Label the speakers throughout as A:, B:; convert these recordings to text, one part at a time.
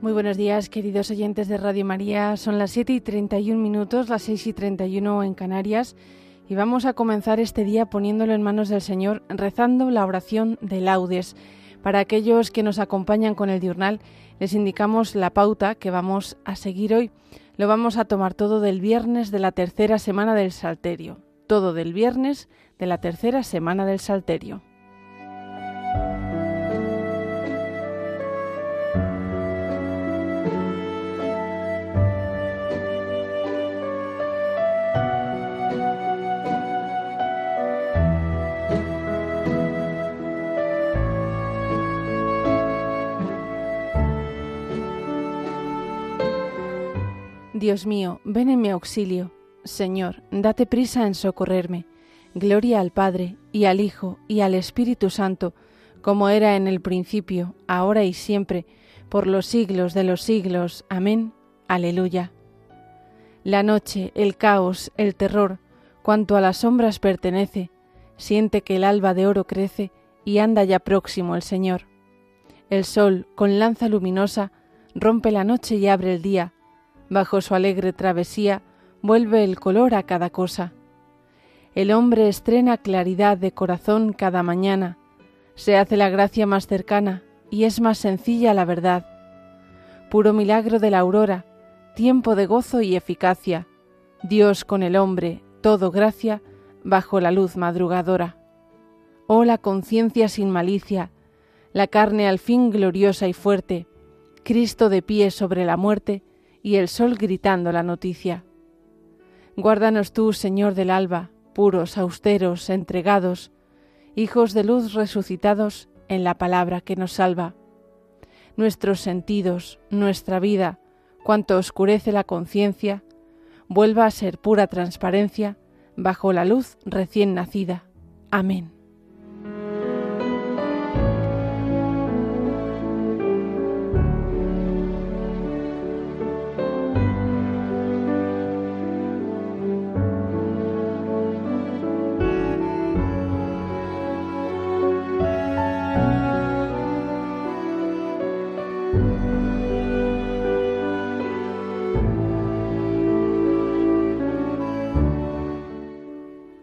A: Muy buenos días, queridos oyentes de Radio María. Son las 7 y 31 minutos, las 6 y 31 en Canarias, y vamos a comenzar este día poniéndolo en manos del Señor, rezando la oración de laudes. Para aquellos que nos acompañan con el diurnal, les indicamos la pauta que vamos a seguir hoy. Lo vamos a tomar todo del viernes de la tercera semana del Salterio. Todo del viernes de la tercera semana del Salterio. Dios mío, ven en mi auxilio. Señor, date prisa en socorrerme. Gloria al Padre, y al Hijo, y al Espíritu Santo, como era en el principio, ahora y siempre, por los siglos de los siglos. Amén. Aleluya. La noche, el caos, el terror, cuanto a las sombras pertenece, siente que el alba de oro crece y anda ya próximo el Señor. El sol, con lanza luminosa, rompe la noche y abre el día, Bajo su alegre travesía vuelve el color a cada cosa. El hombre estrena claridad de corazón cada mañana, se hace la gracia más cercana y es más sencilla la verdad. Puro milagro de la aurora, tiempo de gozo y eficacia, Dios con el hombre, todo gracia, bajo la luz madrugadora. Oh la conciencia sin malicia, la carne al fin gloriosa y fuerte, Cristo de pie sobre la muerte, y el sol gritando la noticia. Guárdanos tú, Señor del alba, puros, austeros, entregados, hijos de luz resucitados en la palabra que nos salva. Nuestros sentidos, nuestra vida, cuanto oscurece la conciencia, vuelva a ser pura transparencia bajo la luz recién nacida. Amén.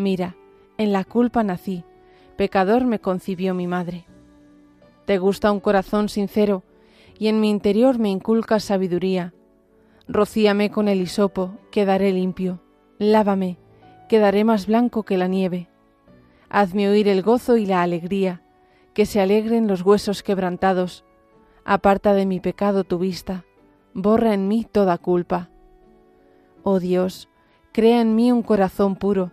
A: Mira, en la culpa nací, pecador me concibió mi madre. Te gusta un corazón sincero, y en mi interior me inculcas sabiduría. Rocíame con el hisopo, quedaré limpio. Lávame, quedaré más blanco que la nieve. Hazme oír el gozo y la alegría, que se alegren los huesos quebrantados. Aparta de mi pecado tu vista, borra en mí toda culpa. Oh Dios, crea en mí un corazón puro,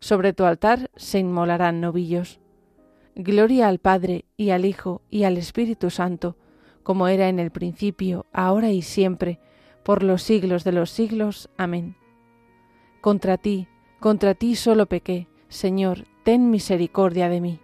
A: sobre tu altar se inmolarán novillos. Gloria al Padre y al Hijo y al Espíritu Santo, como era en el principio, ahora y siempre, por los siglos de los siglos. Amén. Contra ti, contra ti solo pequé, Señor, ten misericordia de mí.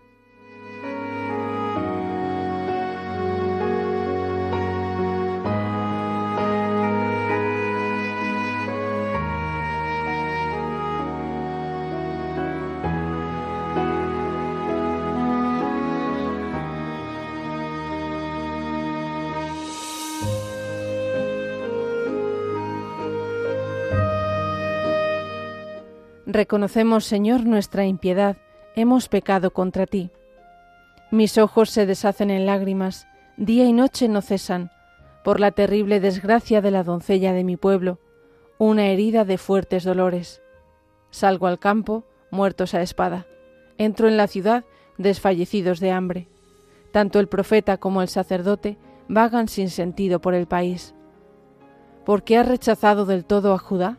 A: Reconocemos, Señor, nuestra impiedad, hemos pecado contra ti. Mis ojos se deshacen en lágrimas, día y noche no cesan, por la terrible desgracia de la doncella de mi pueblo, una herida de fuertes dolores. Salgo al campo, muertos a espada. Entro en la ciudad, desfallecidos de hambre. Tanto el profeta como el sacerdote vagan sin sentido por el país. ¿Por qué has rechazado del todo a Judá?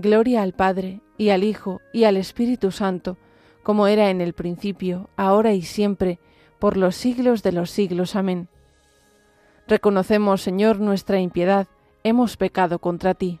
A: Gloria al Padre, y al Hijo, y al Espíritu Santo, como era en el principio, ahora y siempre, por los siglos de los siglos. Amén. Reconocemos, Señor, nuestra impiedad, hemos pecado contra ti.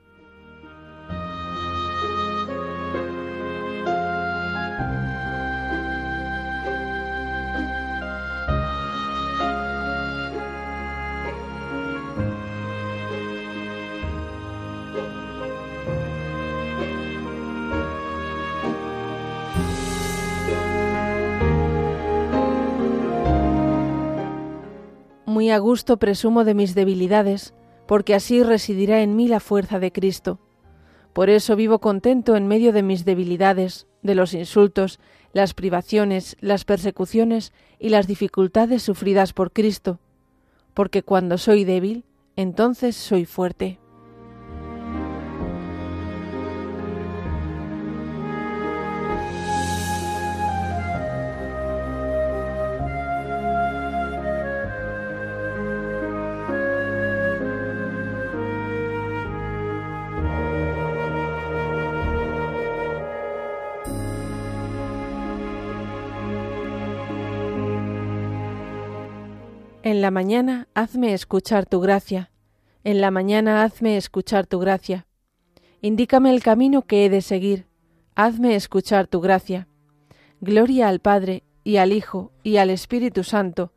A: Muy a gusto presumo de mis debilidades, porque así residirá en mí la fuerza de Cristo. Por eso vivo contento en medio de mis debilidades, de los insultos, las privaciones, las persecuciones y las dificultades sufridas por Cristo, porque cuando soy débil, entonces soy fuerte. En la mañana hazme escuchar tu gracia. En la mañana hazme escuchar tu gracia. Indícame el camino que he de seguir. Hazme escuchar tu gracia. Gloria al Padre, y al Hijo, y al Espíritu Santo.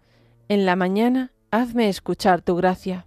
A: En la mañana hazme escuchar tu gracia.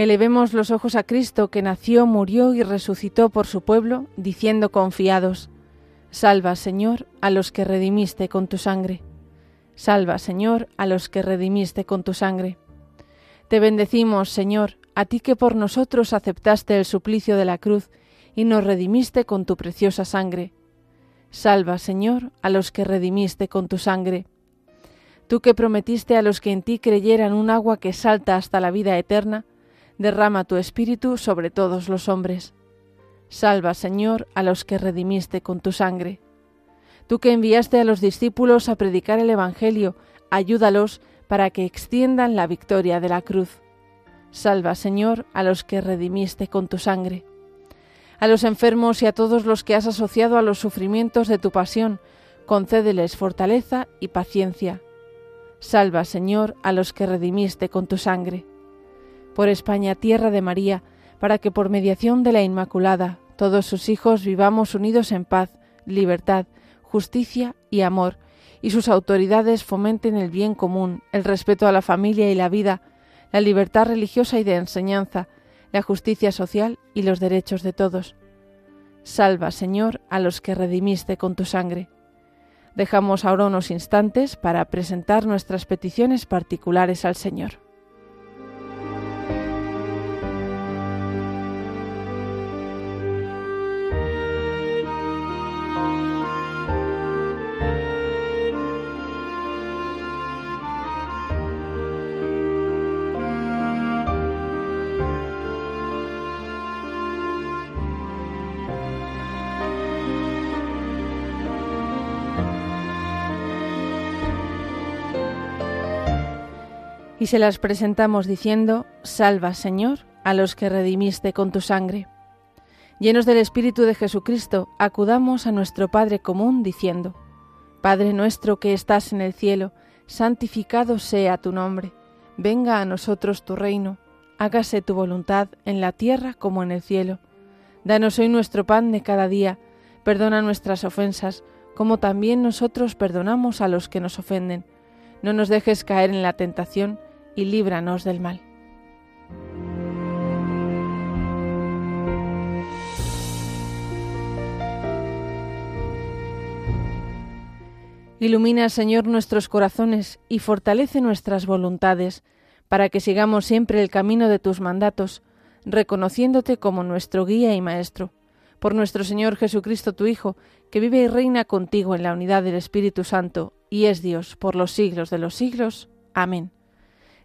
A: Elevemos los ojos a Cristo que nació, murió y resucitó por su pueblo, diciendo confiados, Salva, Señor, a los que redimiste con tu sangre. Salva, Señor, a los que redimiste con tu sangre. Te bendecimos, Señor, a ti que por nosotros aceptaste el suplicio de la cruz y nos redimiste con tu preciosa sangre. Salva, Señor, a los que redimiste con tu sangre. Tú que prometiste a los que en ti creyeran un agua que salta hasta la vida eterna, derrama tu espíritu sobre todos los hombres. Salva, Señor, a los que redimiste con tu sangre. Tú que enviaste a los discípulos a predicar el Evangelio, ayúdalos para que extiendan la victoria de la cruz. Salva, Señor, a los que redimiste con tu sangre. A los enfermos y a todos los que has asociado a los sufrimientos de tu pasión, concédeles fortaleza y paciencia. Salva, Señor, a los que redimiste con tu sangre por España, tierra de María, para que por mediación de la Inmaculada todos sus hijos vivamos unidos en paz, libertad, justicia y amor, y sus autoridades fomenten el bien común, el respeto a la familia y la vida, la libertad religiosa y de enseñanza, la justicia social y los derechos de todos. Salva, Señor, a los que redimiste con tu sangre. Dejamos ahora unos instantes para presentar nuestras peticiones particulares al Señor. Y se las presentamos diciendo, Salva, Señor, a los que redimiste con tu sangre. Llenos del Espíritu de Jesucristo, acudamos a nuestro Padre común diciendo, Padre nuestro que estás en el cielo, santificado sea tu nombre, venga a nosotros tu reino, hágase tu voluntad en la tierra como en el cielo. Danos hoy nuestro pan de cada día, perdona nuestras ofensas, como también nosotros perdonamos a los que nos ofenden. No nos dejes caer en la tentación, y líbranos del mal. Ilumina, Señor, nuestros corazones y fortalece nuestras voluntades, para que sigamos siempre el camino de tus mandatos, reconociéndote como nuestro guía y maestro. Por nuestro Señor Jesucristo, tu Hijo, que vive y reina contigo en la unidad del Espíritu Santo, y es Dios por los siglos de los siglos. Amén.